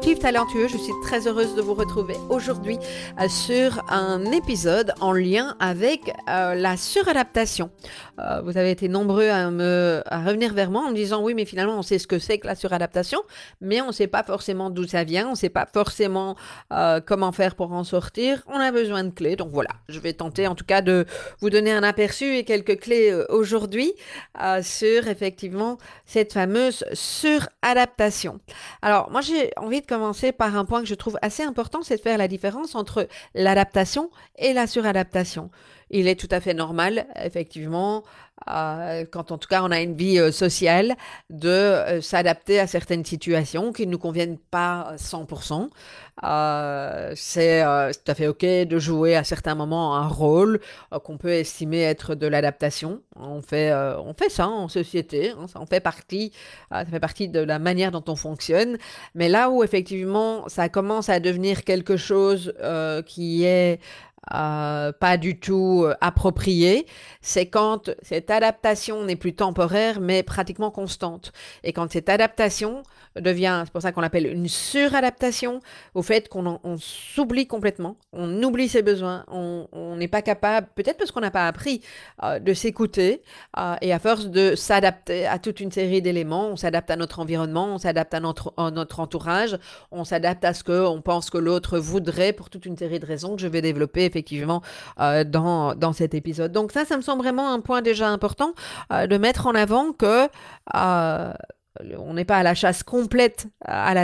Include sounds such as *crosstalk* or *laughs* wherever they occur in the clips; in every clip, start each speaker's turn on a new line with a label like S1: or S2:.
S1: Je suis très heureuse de vous retrouver aujourd'hui euh, sur un épisode en lien avec euh, la suradaptation. Euh, vous avez été nombreux à, me, revenir vers moi en me disant oui mais finalement on sait ce que c'est que la suradaptation, mais on ne sait pas forcément d'où ça vient, on ne sait pas forcément comment faire pour en sortir, on a besoin de clés. Donc voilà, je vais tenter en tout cas de vous donner un aperçu et quelques clés aujourd'hui sur effectivement cette fameuse suradaptation. Alors, moi, j'ai envie de commencer par un point que je trouve assez important, c'est de faire la différence entre l'adaptation et la suradaptation. Il est tout à fait normal, effectivement, quand en tout cas on a une vie euh, sociale, de euh, s'adapter à certaines situations qui ne nous conviennent pas 100%. c'est tout à fait OK de jouer à certains moments un rôle qu'on peut estimer être de l'adaptation. On fait, on fait ça en société, hein, ça en fait partie, ça fait partie de la manière dont on fonctionne. Mais là où effectivement ça commence à devenir quelque chose qui est euh, pas du tout euh, approprié, c'est quand cette adaptation n'est plus temporaire, mais pratiquement constante. Et quand cette adaptation devient, c'est pour ça qu'on l'appelle une suradaptation, au fait qu'on s'oublie complètement, on oublie ses besoins, on n'est pas capable, peut-être parce qu'on n'a pas appris euh, de s'écouter, et à force de s'adapter à toute une série d'éléments, on s'adapte à notre environnement, on s'adapte à notre, à notre entourage, on s'adapte à ce qu'on pense que l'autre voudrait pour toute une série de raisons que je vais développer effectivement euh, dans, dans cet épisode. Donc ça, ça me semble vraiment un point déjà important euh, de mettre en avant que euh, on n'est pas à la chasse complète à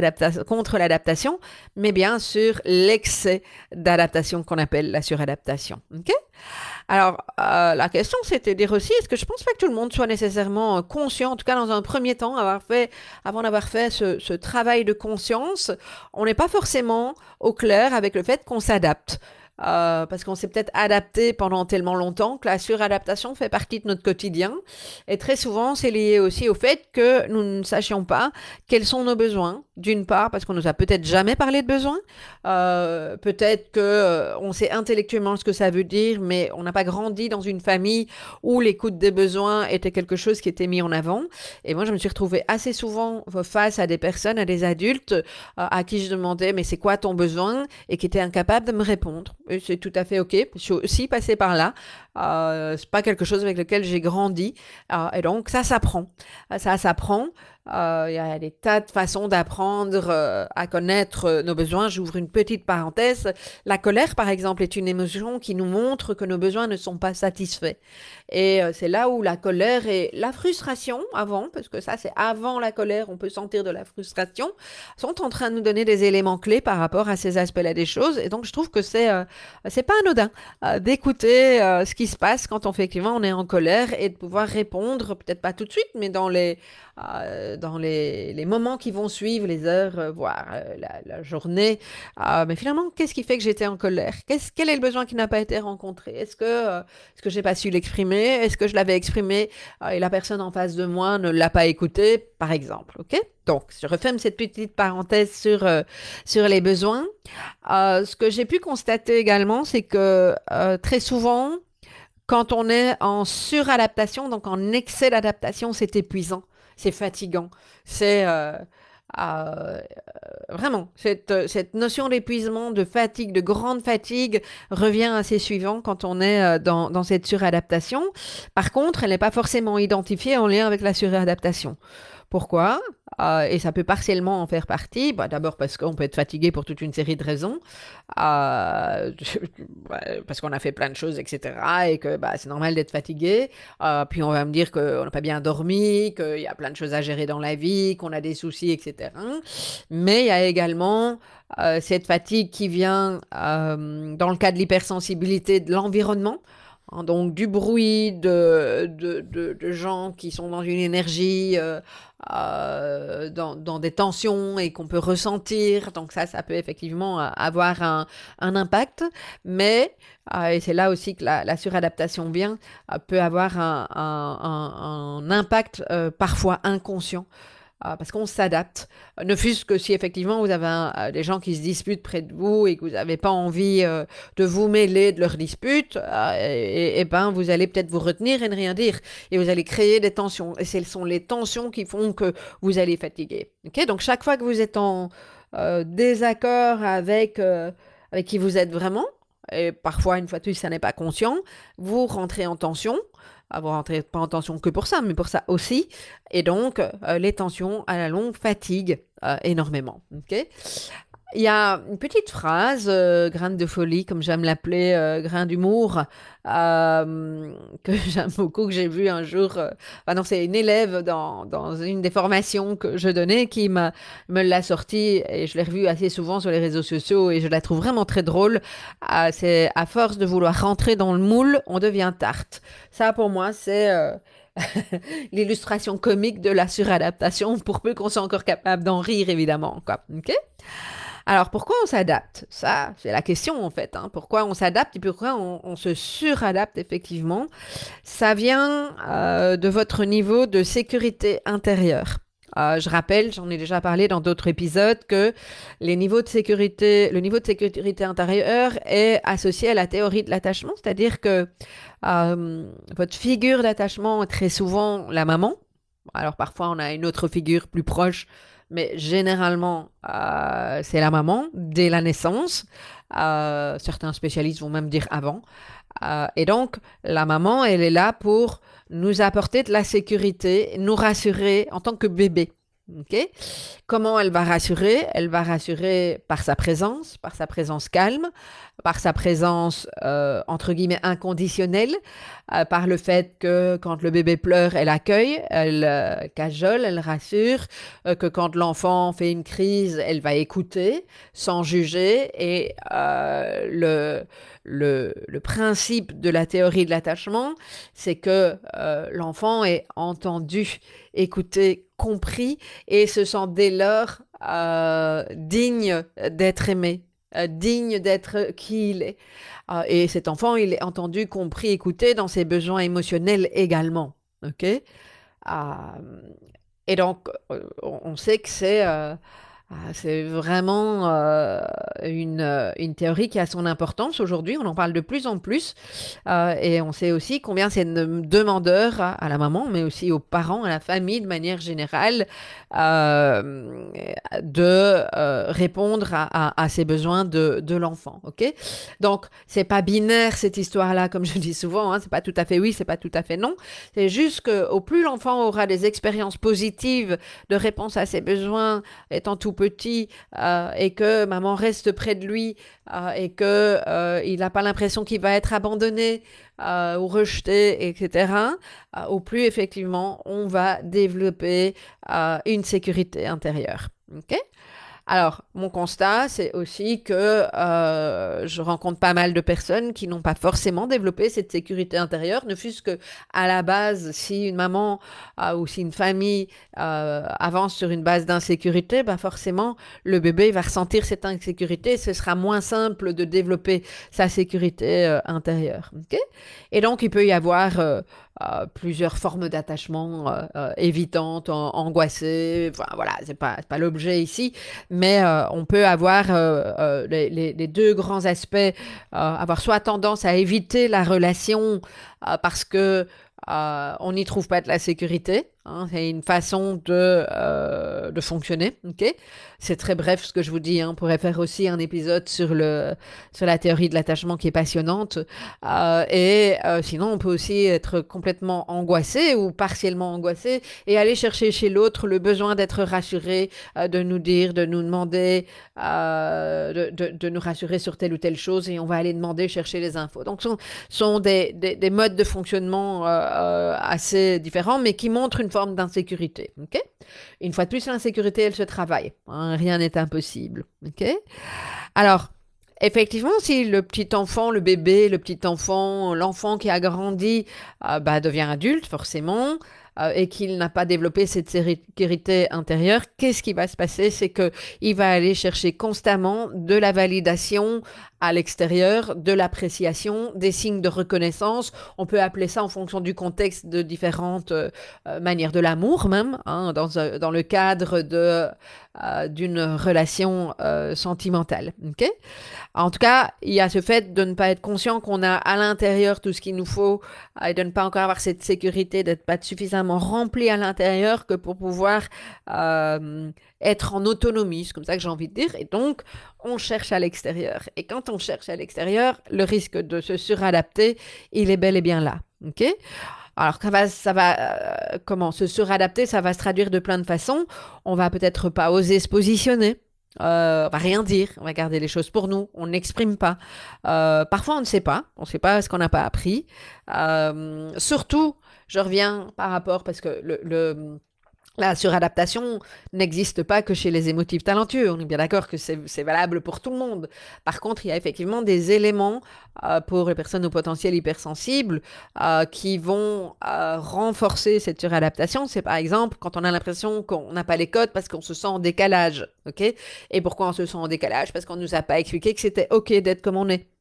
S1: contre l'adaptation, mais bien sûr l'excès d'adaptation qu'on appelle la suradaptation. Ok? Alors, la question, c'était dire aussi, est-ce que je pense pas que tout le monde soit nécessairement conscient, en tout cas dans un premier temps, avoir fait, avant d'avoir fait ce travail de conscience, on n'est pas forcément au clair avec le fait qu'on s'adapte. Euh, parce qu'on s'est peut-être adapté pendant tellement longtemps que la suradaptation fait partie de notre quotidien. Et très souvent, c'est lié aussi au fait que nous ne sachions pas quels sont nos besoins. D'une part, parce qu'on nous a peut-être jamais parlé de besoins. Euh, peut-être que euh, on sait intellectuellement ce que ça veut dire, mais on n'a pas grandi dans une famille où l'écoute des besoins était quelque chose qui était mis en avant. Et moi, je me suis retrouvée assez souvent face à des personnes, à des adultes, à qui je demandais, mais c'est quoi ton besoin? Et qui étaient incapables de me répondre c'est tout à fait OK. Je suis aussi par là. Euh, c'est pas quelque chose avec lequel j'ai grandi. Euh, et donc, ça s'apprend. Ça s'apprend. Euh, il y a des tas de façons d'apprendre euh, à connaître euh, nos besoins. J'ouvre une petite parenthèse. La colère, par exemple, est une émotion qui nous montre que nos besoins ne sont pas satisfaits. Et c'est là où la colère et la frustration, avant, parce que ça c'est avant la colère, on peut sentir de la frustration, sont en train de nous donner des éléments clés par rapport à ces aspects-là des choses. Et donc je trouve que c'est c'est pas anodin d'écouter ce qui se passe quand effectivement on est en colère et de pouvoir répondre, peut-être pas tout de suite, mais dans les dans les, moments qui vont suivre, les heures, euh, voire euh, la, journée. mais finalement, qu'est-ce qui fait que j'étais en colère? Quel est le besoin qui n'a pas été rencontré? Est-ce que, est-ce que j'ai pas su l'exprimer? Est-ce que je l'avais exprimé et la personne en face de moi ne l'a pas écouté, par exemple Ok? Donc, je referme cette petite parenthèse sur, sur les besoins. ce que j'ai pu constater également, c'est que très souvent, quand on est en suradaptation, donc en excès d'adaptation, c'est épuisant c'est fatigant. C'est euh, euh, vraiment cette, cette notion d'épuisement, de fatigue, de grande fatigue revient assez suivant quand on est euh, dans, dans cette suradaptation. Par contre, elle n'est pas forcément identifiée en lien avec la suradaptation. Pourquoi? Euh, et ça peut partiellement en faire partie. Bah, D'abord parce qu'on peut être fatigué pour toute une série de raisons, euh, *laughs* parce qu'on a fait plein de choses, etc. Et que bah, c'est normal d'être fatigué. Euh, puis on va me dire qu'on n'a pas bien dormi, qu'il y a plein de choses à gérer dans la vie, qu'on a des soucis, etc. Mais il y a également cette fatigue qui vient dans le cas de l'hypersensibilité de l'environnement. Hein, donc du bruit, de, de, de, gens qui sont dans une énergie, euh, euh, dans, dans, des tensions et qu'on peut ressentir. Donc ça, ça peut effectivement euh, avoir un, un impact. Mais, et c'est là aussi que la, suradaptation vient, peut avoir un, un, impact parfois inconscient parce qu'on s'adapte. Ne fût-ce que si effectivement vous avez euh, des gens qui se disputent près de vous et que vous n'avez pas envie euh, de vous mêler de leurs disputes, euh, et, ben vous allez peut-être vous retenir et ne rien dire. Et vous allez créer des tensions. Et ce sont les tensions qui font que vous allez fatiguer. Donc chaque fois que vous êtes en désaccord avec, avec qui vous êtes vraiment, et parfois une fois de plus ça n'est pas conscient, vous rentrez en tension avoir rentré pas en tension que pour ça, mais pour ça aussi. Et donc, euh, les tensions à la longue fatiguent euh, énormément. ok? Il y a une petite phrase, euh, grain de folie, comme j'aime l'appeler, euh, grain d'humour, euh, que *laughs* j'aime beaucoup, que j'ai vu un jour. non, c'est une élève dans, une des formations que je donnais qui me l'a sortie et je l'ai revue assez souvent sur les réseaux sociaux et je la trouve vraiment très drôle. c'est à force de vouloir rentrer dans le moule, on devient tarte. Ça, pour moi, c'est *laughs* l'illustration comique de la suradaptation, pour peu qu'on soit encore capable d'en rire, évidemment. Ok? Alors pourquoi on s'adapte? Ça, c'est la question en fait. Hein. Pourquoi on s'adapte et pourquoi on, se suradapte effectivement? Ça vient euh, de votre niveau de sécurité intérieure. Euh, je rappelle, j'en ai déjà parlé dans d'autres épisodes, que les niveaux de sécurité, le niveau de sécurité intérieure est associé à la théorie de l'attachement, c'est-à-dire que euh, votre figure d'attachement est très souvent la maman. Alors parfois on a une autre figure plus proche mais généralement, euh, c'est la maman dès la naissance. Euh, certains spécialistes vont même dire avant. Euh, et donc, la maman, elle est là pour nous apporter de la sécurité, nous rassurer en tant que bébé. Comment elle va rassurer? Elle va rassurer par sa présence, par sa présence calme, par sa présence euh, entre guillemets inconditionnelle, euh, par le fait que quand le bébé pleure, elle accueille, elle euh, cajole, elle rassure, que quand l'enfant fait une crise, elle va écouter sans juger et le le, le, principe de la théorie de l'attachement, c'est que l'enfant est entendu, écouté, compris et se sent dès lors euh, digne d'être aimé, euh, digne d'être qui il est. et cet enfant, il est entendu, compris, écouté dans ses besoins émotionnels également. Ok? Et donc, on sait que c'est c'est vraiment euh, une, euh, une, théorie qui a son importance aujourd'hui. On en parle de plus en plus. Euh, et on sait aussi combien c'est demandeur à, la maman, mais aussi aux parents, à la famille de manière générale, de répondre à, ces besoins de, de l'enfant. Ok? Donc, c'est pas binaire cette histoire-là, comme je dis souvent. Hein, c'est pas tout à fait oui, c'est pas tout à fait non. C'est juste que au plus l'enfant aura des expériences positives de réponse à ses besoins étant tout petit euh, et que maman reste près de lui euh, et que euh, il n'a pas l'impression qu'il va être abandonné ou rejeté, etc. au plus effectivement on va développer une sécurité intérieure. Alors, mon constat, c'est aussi que euh, je rencontre pas mal de personnes qui n'ont pas forcément développé cette sécurité intérieure, ne fût-ce que à la base, si une maman euh, ou si une famille euh, avance sur une base d'insécurité, bah forcément, le bébé va ressentir cette insécurité. Ce sera moins simple de développer sa sécurité intérieure. Et donc, il peut y avoir euh, euh, plusieurs formes d'attachement euh, euh, évitantes, angoissées. Enfin, voilà, c'est pas, pas l'objet ici, mais on peut avoir les, les, les, deux grands aspects, avoir soit tendance à éviter la relation parce que on n'y trouve pas de la sécurité. Hein, c'est une façon de, euh, de fonctionner. ok? C'est très bref ce que je vous dis. Hein. On pourrait faire aussi un épisode sur, le, sur la théorie de l'attachement qui est passionnante. Euh, et euh, sinon, on peut aussi être complètement angoissé ou partiellement angoissé et aller chercher chez l'autre le besoin d'être rassuré, de nous dire, de nous demander, de, de, de, nous rassurer sur telle ou telle chose et on va aller demander, chercher les infos. Donc, ce sont, sont des, des, des, modes de fonctionnement assez différents, mais qui montrent une forme d'insécurité. une fois de plus, l'insécurité, elle se travaille. Hein, rien n'est impossible. Alors, effectivement, si le petit enfant, le bébé, le petit enfant, l'enfant qui a grandi, euh, bah, devient adulte, forcément, euh, et qu'il n'a pas développé cette sécurité intérieure, qu'est-ce qui va se passer? C'est qu'il va aller chercher constamment de la validation à l'extérieur, de l'appréciation, des signes de reconnaissance. On peut appeler ça en fonction du contexte de différentes euh, euh, manières de l'amour même, hein, dans, le cadre de d'une relation sentimentale. ok? En tout cas, il y a ce fait de ne pas être conscient qu'on a à l'intérieur tout ce qu'il nous faut et de ne pas encore avoir cette sécurité, d'être pas suffisamment rempli à l'intérieur que pour pouvoir euh, être en autonomie, c'est comme ça que j'ai envie de dire. Et donc, on cherche à l'extérieur. Et quand on cherche à l'extérieur, le risque de se suradapter, il est bel et bien là. Ok? Alors, ça va, euh, comment se suradapter, ça va se traduire de plein de façons. On va peut-être pas oser se positionner. Euh, on va rien dire, on va garder les choses pour nous, on n'exprime pas. Euh, parfois, on ne sait pas, on ne sait pas ce qu'on n'a pas appris. surtout je reviens par rapport, parce que le, la suradaptation n'existe pas que chez les émotifs talentueux. On est bien d'accord que c'est valable pour tout le monde. Par contre, il y a effectivement des éléments euh, pour les personnes au potentiel hypersensible euh, qui vont euh, renforcer cette suradaptation. C'est par exemple quand on a l'impression qu'on n'a pas les codes parce qu'on se sent en décalage. ok? Et pourquoi on se sent en décalage? Parce qu'on ne nous a pas expliqué que c'était OK d'être comme on est.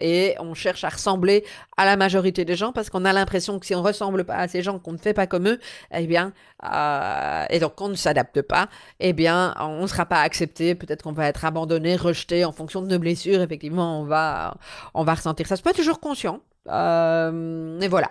S1: Et on cherche à ressembler à la majorité des gens parce qu'on a l'impression que si on ressemble pas à ces gens, qu'on ne fait pas comme eux, eh bien, euh, et donc qu'on ne s'adapte pas, eh bien, on ne sera pas accepté. Peut-être qu'on va être abandonné, rejeté en fonction de nos blessures. Effectivement, on va, on va ressentir ça. C'est pas toujours conscient. Euh, et voilà.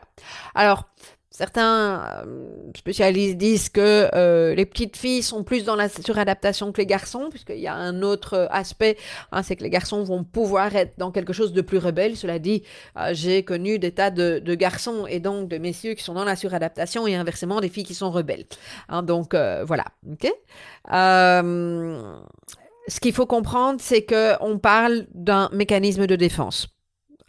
S1: Alors, Certains euh, spécialistes disent que euh, les petites filles sont plus dans la suradaptation que les garçons, puisqu'il y a un autre aspect, hein, c'est que les garçons vont pouvoir être dans quelque chose de plus rebelle. Cela dit, euh, j'ai connu des tas de, garçons et donc de messieurs qui sont dans la suradaptation et inversement des filles qui sont rebelles. Hein, donc voilà. ok? Ce qu'il faut comprendre, c'est qu'on parle d'un mécanisme de défense.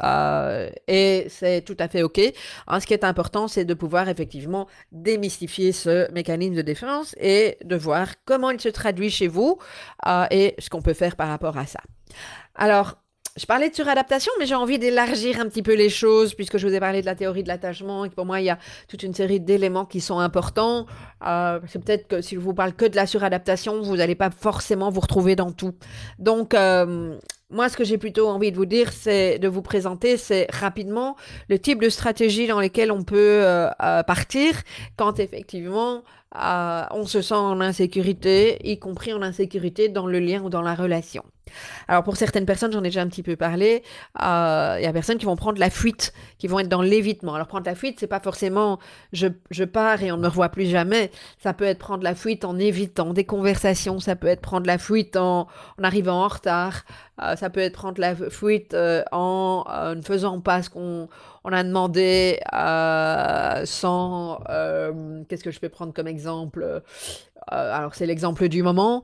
S1: Euh, et c'est tout à fait OK. Ce qui est important, c'est de pouvoir effectivement démystifier ce mécanisme de défense et de voir comment il se traduit chez vous euh, et ce qu'on peut faire par rapport à ça. Alors, je parlais de suradaptation, mais j'ai envie d'élargir un petit peu les choses, puisque je vous ai parlé de la théorie de l'attachement, et pour moi, il y a toute une série d'éléments qui sont importants. Euh, c'est peut-être que si je vous parle que de la suradaptation, vous n'allez pas forcément vous retrouver dans tout. Donc, euh, moi, ce que j'ai plutôt envie de vous dire, c'est de vous présenter, c'est rapidement le type de stratégie dans lesquelles on peut euh, partir quand effectivement on se sent en insécurité, y compris en insécurité dans le lien ou dans la relation. Alors pour certaines personnes, j'en ai déjà un petit peu parlé, euh, il y a personnes qui vont prendre la fuite, qui vont être dans l'évitement. Alors prendre la fuite, c'est pas forcément je, je, pars et on ne me revoit plus jamais. Ça peut être prendre la fuite en évitant des conversations, ça peut être prendre la fuite en, en arrivant en retard, euh, ça peut être prendre la fuite euh, en ne faisant pas ce qu'on on a demandé sans... Qu'est-ce que je peux prendre comme exemple? Alors c'est l'exemple du moment.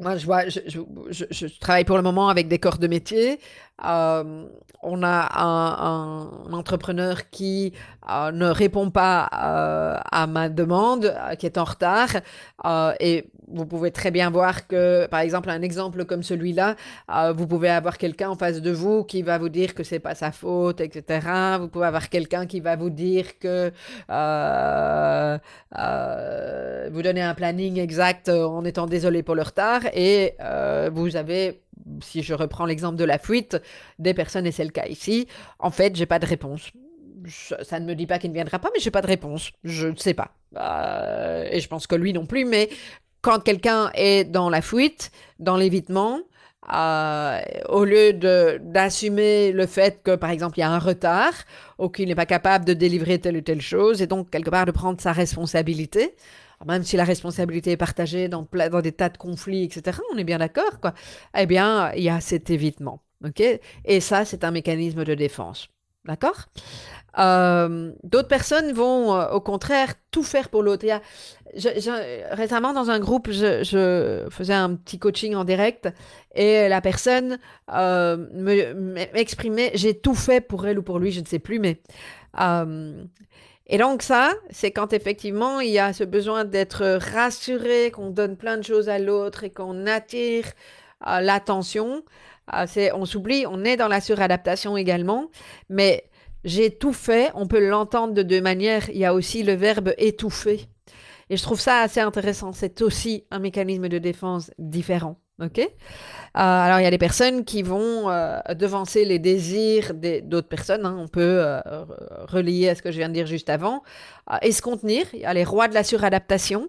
S1: Moi, je, vois, je, je, je, travaille pour le moment avec des corps de métier. Euh, on a un, entrepreneur qui euh, ne répond pas euh, à ma demande, qui est en retard. Et vous pouvez très bien voir que, par exemple, un exemple comme celui-là, vous pouvez avoir quelqu'un en face de vous qui va vous dire que c'est pas sa faute, etc. Vous pouvez avoir quelqu'un qui va vous dire que vous donnez un planning exact en étant désolé pour le retard. Et vous avez si je reprends l'exemple de la fuite, des personnes, et c'est le cas ici, en fait, j'ai pas de réponse. ça ne me dit pas qu'il ne viendra pas, mais j'ai pas de réponse. Je ne sais pas. Euh, et je pense que lui non plus, mais quand quelqu'un est dans la fuite, dans l'évitement, au lieu d'assumer le fait que, par exemple, il y a un retard ou qu'il n'est pas capable de délivrer telle ou telle chose, et donc quelque part de prendre sa responsabilité, même si la responsabilité est partagée dans, des tas de conflits, etc., on est bien d'accord, quoi, eh bien, il y a cet évitement. et ça, c'est un mécanisme de défense. D'accord? Euh, D'autres personnes vont, euh, au contraire, tout faire pour l'autre. récemment, dans un groupe, je, faisais un petit coaching en direct et la personne euh, m'exprimait j'ai tout fait pour elle ou pour lui, je ne sais plus, mais. Et donc, ça, c'est quand effectivement il y a ce besoin d'être rassuré, qu'on donne plein de choses à l'autre et qu'on attire l'attention. on s'oublie, on est dans la suradaptation également, mais j'ai tout fait, on peut l'entendre de deux manières. Il y a aussi le verbe étouffer. Et je trouve ça assez intéressant. C'est aussi un mécanisme de défense différent. OK euh, Alors, il y a des personnes qui vont euh, devancer les désirs d'autres personnes. Hein. On peut euh, relier à ce que je viens de dire juste avant. et se contenir. Il y a les rois de la suradaptation.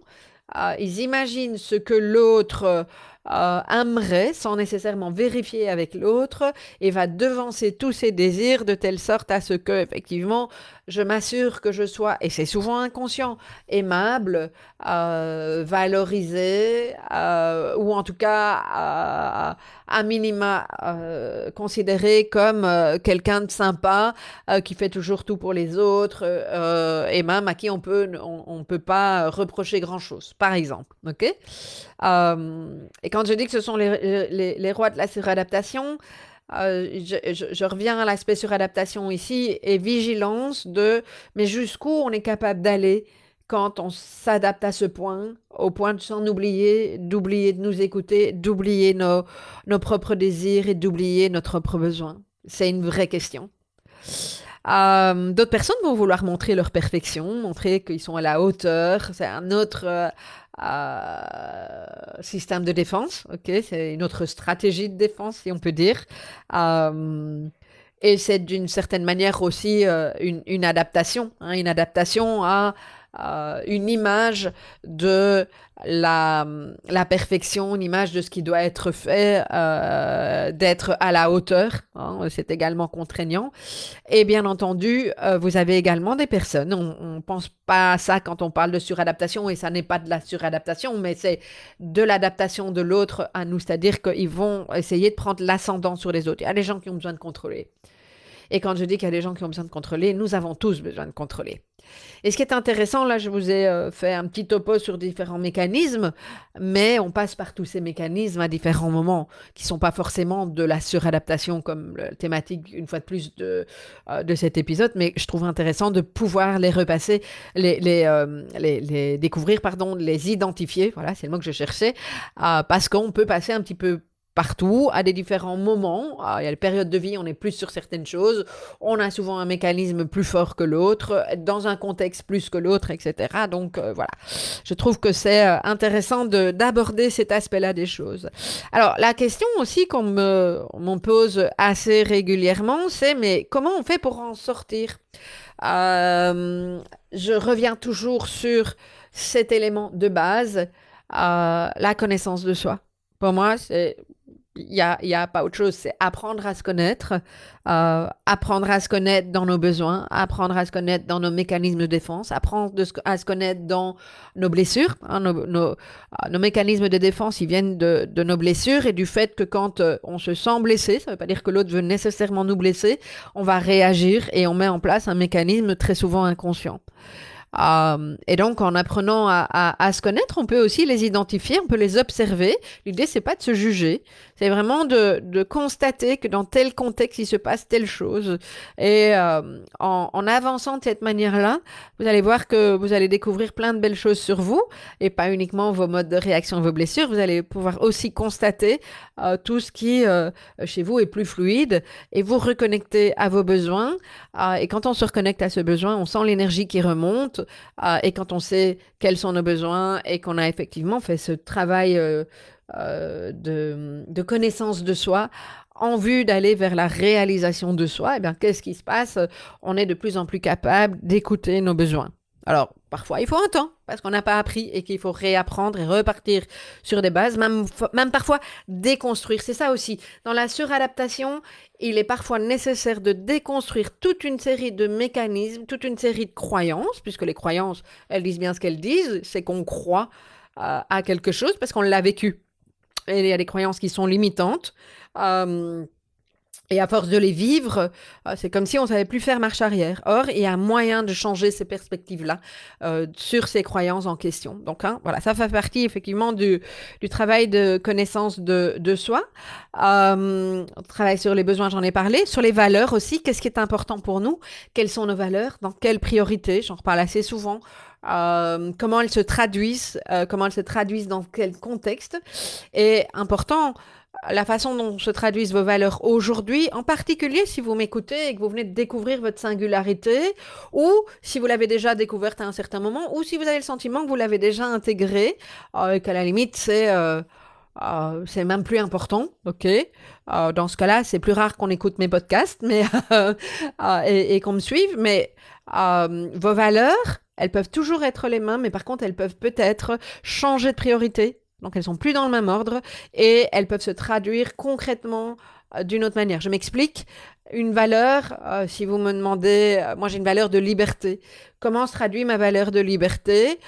S1: ils imaginent ce que l'autre euh, aimerait sans nécessairement vérifier avec l'autre et va devancer tous ses désirs de telle sorte à ce que effectivement je m'assure que je sois et c'est souvent inconscient aimable euh, valorisé euh, ou en tout cas à minima considéré comme quelqu'un de sympa qui fait toujours tout pour les autres et même à qui on peut on, peut pas reprocher grand chose par exemple ok? Et quand je dis que ce sont les, les rois de la suradaptation, euh, je, reviens à l'aspect suradaptation ici et vigilance de mais jusqu'où on est capable d'aller quand on s'adapte à ce point, au point de s'en oublier, d'oublier de nous écouter, d'oublier nos, nos propres désirs et d'oublier notre propre besoin. C'est une vraie question. Euh, d'autres personnes vont vouloir montrer leur perfection, montrer qu'ils sont à la hauteur. C'est un autre euh, euh, système de défense, ok C'est une autre stratégie de défense, si on peut dire. Euh, et c'est d'une certaine manière aussi euh, une, adaptation, hein, une adaptation à euh, une image de la, perfection, une image de ce qui doit être fait, euh, d'être à la hauteur. Hein, c'est également contraignant. Et bien entendu, euh, vous avez également des personnes, on ne pense pas à ça quand on parle de suradaptation, et ça n'est pas de la suradaptation, mais c'est de l'adaptation de l'autre à nous, c'est-à-dire qu'ils vont essayer de prendre l'ascendant sur les autres. Il y a des gens qui ont besoin de contrôler. Et quand je dis qu'il y a des gens qui ont besoin de contrôler, nous avons tous besoin de contrôler. Et ce qui est intéressant, là, je vous ai euh, fait un petit topo sur différents mécanismes, mais on passe par tous ces mécanismes à différents moments, qui ne sont pas forcément de la suradaptation comme thématique, une fois de plus, de, euh, de cet épisode, mais je trouve intéressant de pouvoir les repasser, les, les, euh, les découvrir, pardon, les identifier, voilà, c'est le mot que je cherchais, parce qu'on peut passer un petit peu partout, à des différents moments. Ah, il y a les périodes de vie, on est plus sur certaines choses. On a souvent un mécanisme plus fort que l'autre, dans un contexte plus que l'autre, etc. Donc euh, voilà, je trouve que c'est euh, intéressant d'aborder cet aspect-là des choses. Alors la question aussi qu'on me, pose assez régulièrement, c'est mais comment on fait pour en sortir? Euh, Je reviens toujours sur cet élément de base, la connaissance de soi. Pour moi, c'est il n'y a, y a, pas autre chose, c'est apprendre à se connaître, euh, apprendre à se connaître dans nos besoins, apprendre à se connaître dans nos mécanismes de défense, apprendre à se connaître dans nos blessures. Hein, euh, nos, mécanismes de défense, ils viennent de, de, nos blessures et du fait que quand euh, on se sent blessé, ça ne veut pas dire que l'autre veut nécessairement nous blesser, on va réagir et on met en place un mécanisme très souvent inconscient. Euh, et donc, en apprenant à, se connaître, on peut aussi les identifier, on peut les observer. L'idée, c'est pas de se juger, c'est vraiment de, constater que dans tel contexte, il se passe telle chose. Et euh, en, avançant de cette manière-là, vous allez voir que vous allez découvrir plein de belles choses sur vous, et pas uniquement vos modes de réaction, vos blessures. Vous allez pouvoir aussi constater euh, tout ce qui, chez vous, est plus fluide, et vous reconnecter à vos besoins. Et quand on se reconnecte à ce besoin, on sent l'énergie qui remonte. Euh, et quand on sait quels sont nos besoins et qu'on a effectivement fait ce travail euh, euh, de, connaissance de soi en vue d'aller vers la réalisation de soi, eh bien, qu'est-ce qui se passe? On est de plus en plus capable d'écouter nos besoins. Alors, parfois, il faut un temps parce qu'on n'a pas appris et qu'il faut réapprendre et repartir sur des bases, même, même parfois déconstruire. C'est ça aussi. Dans la suradaptation, il est parfois nécessaire de déconstruire toute une série de mécanismes, toute une série de croyances, puisque les croyances, elles disent bien ce qu'elles disent, c'est qu'on croit euh, à quelque chose parce qu'on l'a vécu. Et il y a des croyances qui sont limitantes. Euh, et à force de les vivre, euh, c'est comme si on savait plus faire marche arrière. Or, il y a moyen de changer ces perspectives-là euh, sur ces croyances en question. Donc, hein, voilà, ça fait partie effectivement du, du travail de connaissance de, de soi. Euh, on travaille sur les besoins, j'en ai parlé. Sur les valeurs aussi, qu'est-ce qui est important pour nous? Quelles sont nos valeurs? Dans quelles priorités? J'en reparle assez souvent. Euh, comment elles se traduisent, euh, comment elles se traduisent dans quel contexte? Et important, la façon dont se traduisent vos valeurs aujourd'hui, en particulier si vous m'écoutez et que vous venez de découvrir votre singularité, ou si vous l'avez déjà découverte à un certain moment, ou si vous avez le sentiment que vous l'avez déjà intégrée, euh, et qu'à la limite c'est euh, euh, même plus important, ok? Dans ce cas-là, c'est plus rare qu'on écoute mes podcasts, mais *laughs* et qu'on me suive. Mais vos valeurs, elles peuvent toujours être les mêmes, mais par contre, elles peuvent peut-être changer de priorité donc elles sont plus dans le même ordre et elles peuvent se traduire concrètement euh, d'une autre manière. Je m'explique. Une valeur, euh, si vous me demandez, euh, moi j'ai une valeur de liberté. Comment se traduit ma valeur de liberté?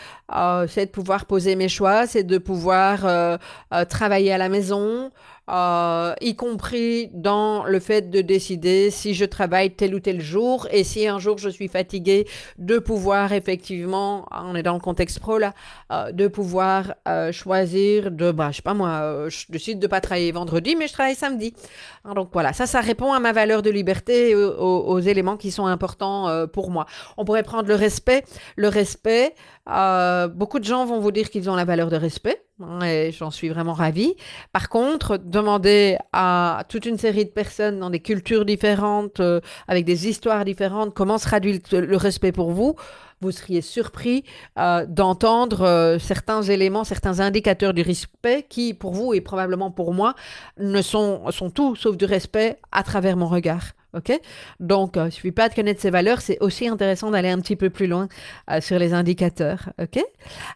S1: C'est de pouvoir poser mes choix, c'est de pouvoir travailler à la maison, euh, y compris dans le fait de décider si je travaille tel ou tel jour et si un jour je suis fatiguée, de pouvoir effectivement, on est dans le contexte pro là, euh, de pouvoir euh, choisir de, bah, je sais pas moi, euh, je décide de pas travailler vendredi, mais je travaille samedi. Hein, donc voilà, ça, ça répond à ma valeur de liberté et aux, aux éléments qui sont importants euh, pour moi. On pourrait prendre le respect. Le respect, euh, beaucoup de gens vont vous dire qu'ils ont la valeur de respect. Hein, et j'en suis vraiment ravie. Par contre, demander à toute une série de personnes dans des cultures différentes, euh, avec des histoires différentes, comment se traduit le, respect pour vous, vous seriez surpris euh, d'entendre euh, certains éléments, certains indicateurs du respect qui, pour vous et probablement pour moi, ne sont, sont tout sauf du respect à travers mon regard. Donc, euh, il ne suffit pas de connaître ces valeurs, c'est aussi intéressant d'aller un petit peu plus loin euh, sur les indicateurs.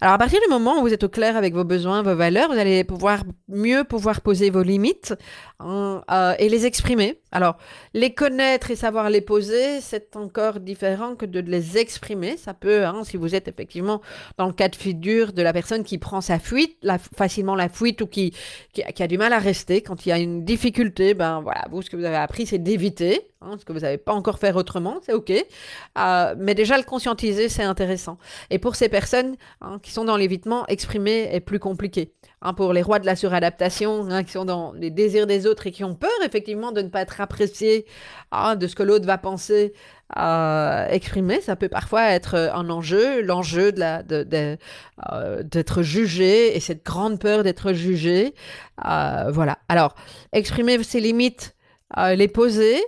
S1: Alors, à partir du moment où vous êtes au clair avec vos besoins, vos valeurs, vous allez pouvoir mieux pouvoir poser vos limites hein, euh, et les exprimer. Alors, les connaître et savoir les poser, c'est encore différent que de les exprimer. Ça peut, hein, si vous êtes effectivement dans le cas de figure de la personne qui prend sa fuite, facilement la fuite ou qui, qui, qui a du mal à rester, quand il y a une difficulté, ben voilà, vous, ce que vous avez appris, c'est d'éviter Hein, ce que vous n'avez pas encore fait autrement, c'est OK. Euh, mais déjà, le conscientiser, c'est intéressant. Et pour ces personnes hein, qui sont dans l'évitement, exprimer est plus compliqué. Hein, pour les rois de la suradaptation, hein, qui sont dans les désirs des autres et qui ont peur, effectivement, de ne pas être appréciés de ce que l'autre va penser, euh, exprimer, ça peut parfois être un enjeu, l'enjeu la, de, de, euh, d'être jugé et cette grande peur d'être jugé. Euh, voilà. Alors, exprimer ses limites, euh, les poser,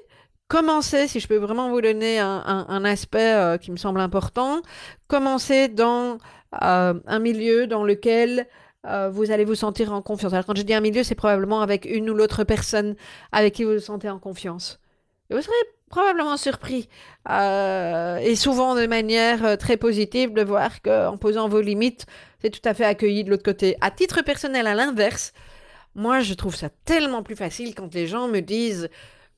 S1: commencer, si je peux vraiment vous donner un, aspect euh, qui me semble important, commencer dans euh, un milieu dans lequel euh, vous allez vous sentir en confiance. Alors quand je dis un milieu, c'est probablement avec une ou l'autre personne avec qui vous vous sentez en confiance. Et vous serez probablement surpris, et souvent de manière très positive, de voir qu'en posant vos limites, c'est tout à fait accueilli de l'autre côté. À titre personnel, à l'inverse, moi je trouve ça tellement plus facile quand les gens me disent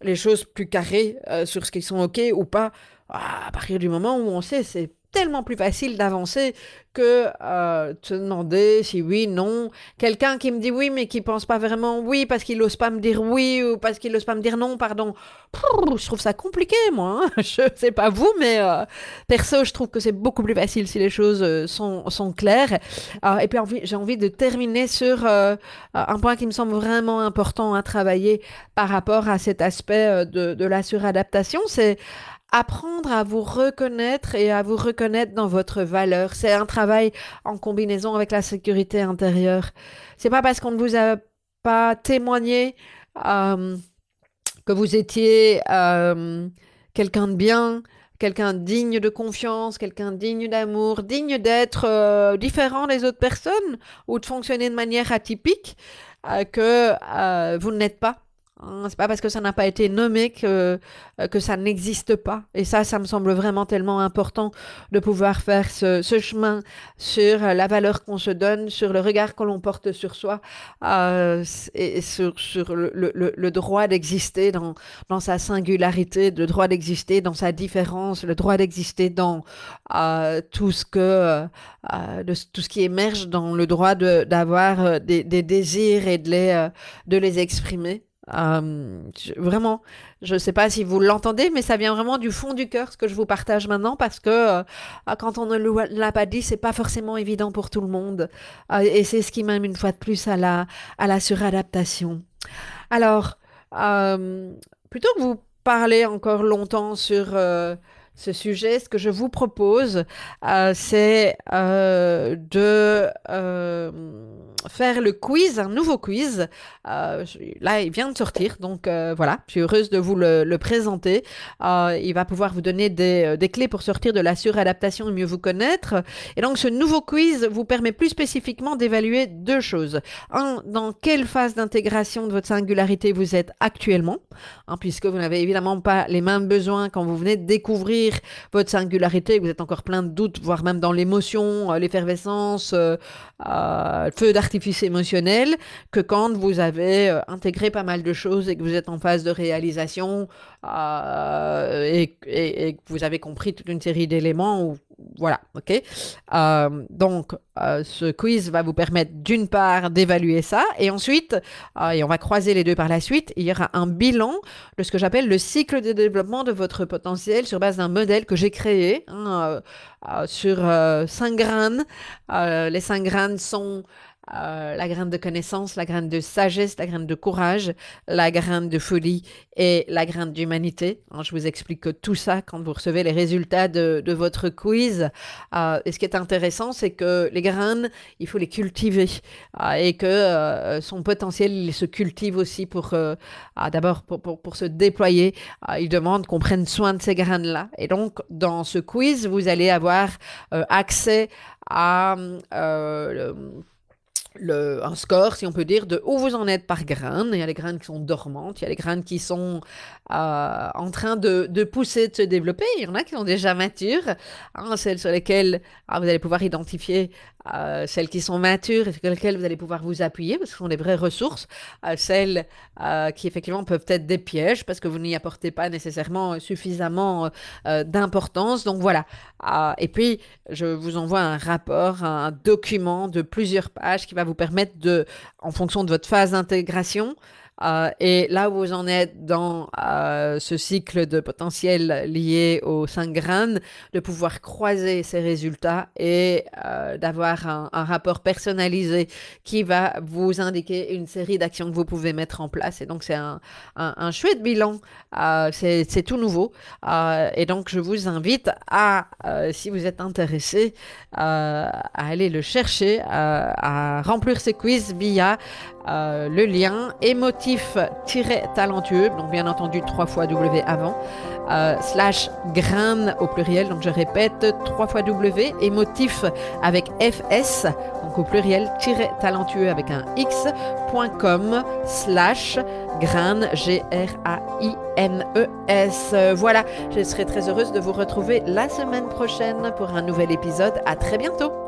S1: les choses plus carrées euh, sur ce qu'ils sont OK ou pas. À partir du moment où on sait, c'est tellement plus facile d'avancer que euh, te demander si oui, non. Quelqu'un qui me dit oui, mais qui pense pas vraiment oui parce qu'il n'ose pas me dire oui ou parce qu'il n'ose pas me dire non, pardon. Je trouve ça compliqué, moi. Hein. *laughs* Je sais pas vous, mais euh, perso, je trouve que c'est beaucoup plus facile si les choses euh, sont, sont claires. Et puis, j'ai envie de terminer sur un point qui me semble vraiment important à travailler par rapport à cet aspect de, de la suradaptation, c'est apprendre à vous reconnaître et à vous reconnaître dans votre valeur. C'est un travail en combinaison avec la sécurité intérieure. C'est pas parce qu'on ne vous a pas témoigné euh, que vous étiez euh, quelqu'un de bien, quelqu'un digne de confiance, quelqu'un digne d'amour, digne d'être euh, différent des autres personnes ou de fonctionner de manière atypique, que vous ne l'êtes pas. Hein, c'est pas parce que ça n'a pas été nommé que, euh, que ça n'existe pas. Et ça, ça me semble vraiment tellement important de pouvoir faire ce, chemin sur la valeur qu'on se donne, sur le regard que l'on porte sur soi euh, et sur, sur le, le, le droit d'exister dans, dans sa singularité, le droit d'exister dans sa différence, le droit d'exister dans euh, tout ce que euh, tout ce qui émerge dans le droit d'avoir euh, des, des, désirs et de les, de les exprimer. Euh, vraiment, je ne sais pas si vous l'entendez, mais ça vient vraiment du fond du cœur ce que je vous partage maintenant parce que euh, ah, quand on ne l'a pas dit, c'est pas forcément évident pour tout le monde. Euh, et c'est ce qui m'aime une fois de plus à la, à la suradaptation. Alors, euh, plutôt que vous parler encore longtemps sur ce sujet, ce que je vous propose, c'est de faire le quiz, un nouveau quiz. Euh, là, il vient de sortir, donc euh, voilà, je suis heureuse de vous le, le présenter. Euh, il va pouvoir vous donner des, clés pour sortir de la suradaptation et mieux vous connaître. Et donc, ce nouveau quiz vous permet plus spécifiquement d'évaluer deux choses. Un, dans quelle phase d'intégration de votre singularité vous êtes actuellement, hein, puisque vous n'avez évidemment pas les mêmes besoins quand vous venez de découvrir votre singularité, vous êtes encore plein de doutes, voire même dans l'émotion, l'effervescence, euh, feu d'artifice émotionnel que quand vous avez euh, intégré pas mal de choses et que vous êtes en phase de réalisation euh, et, que vous avez compris toute une série d'éléments voilà, ok. Euh, donc, ce quiz va vous permettre d'une part d'évaluer ça, et ensuite, et on va croiser les deux par la suite, il y aura un bilan de ce que j'appelle le cycle de développement de votre potentiel sur base d'un modèle que j'ai créé hein, sur cinq graines. les cinq graines sont euh, la graine de connaissance, la graine de sagesse, la graine de courage, la graine de folie et la graine d'humanité. Je vous explique tout ça quand vous recevez les résultats de, votre quiz. Euh, et ce qui est intéressant, c'est que les graines, il faut les cultiver euh, et que son potentiel, il se cultive aussi pour, d'abord, pour, pour, se déployer. Il demande qu'on prenne soin de ces graines-là. Et donc, dans ce quiz, vous allez avoir accès à un score, si on peut dire, de où vous en êtes par graine. Il y a les graines qui sont dormantes, il y a les graines qui sont euh, en train de, de, pousser, de se développer. Il y en a qui sont déjà matures, hein, celles sur lesquelles ah, vous allez pouvoir identifier euh, celles qui sont matures et sur lesquelles vous allez pouvoir vous appuyer, parce que ce sont des vraies ressources. Euh, celles euh, qui, effectivement, peuvent être des pièges, parce que vous n'y apportez pas nécessairement suffisamment euh, d'importance. Donc voilà. Et puis, je vous envoie un rapport, un document de plusieurs pages qui va vous permettre de, en fonction de votre phase d'intégration, euh, et là où vous en êtes dans euh, ce cycle de potentiel lié aux cinq graines, de pouvoir croiser ces résultats et euh, d'avoir un, rapport personnalisé qui va vous indiquer une série d'actions que vous pouvez mettre en place. Et donc c'est un, un, chouette bilan, c'est tout nouveau. Et donc je vous invite à, si vous êtes intéressé, à aller le chercher, à remplir ce quiz via le lien émotif talentueux donc bien entendu trois fois W avant, euh, slash grain au pluriel, donc je répète, trois fois W, et motif avec FS, donc au pluriel, talentueux avec un X.com, slash grain, G-R-A-I-N-E-S. Voilà, je serai très heureuse de vous retrouver la semaine prochaine pour un nouvel épisode. À très bientôt!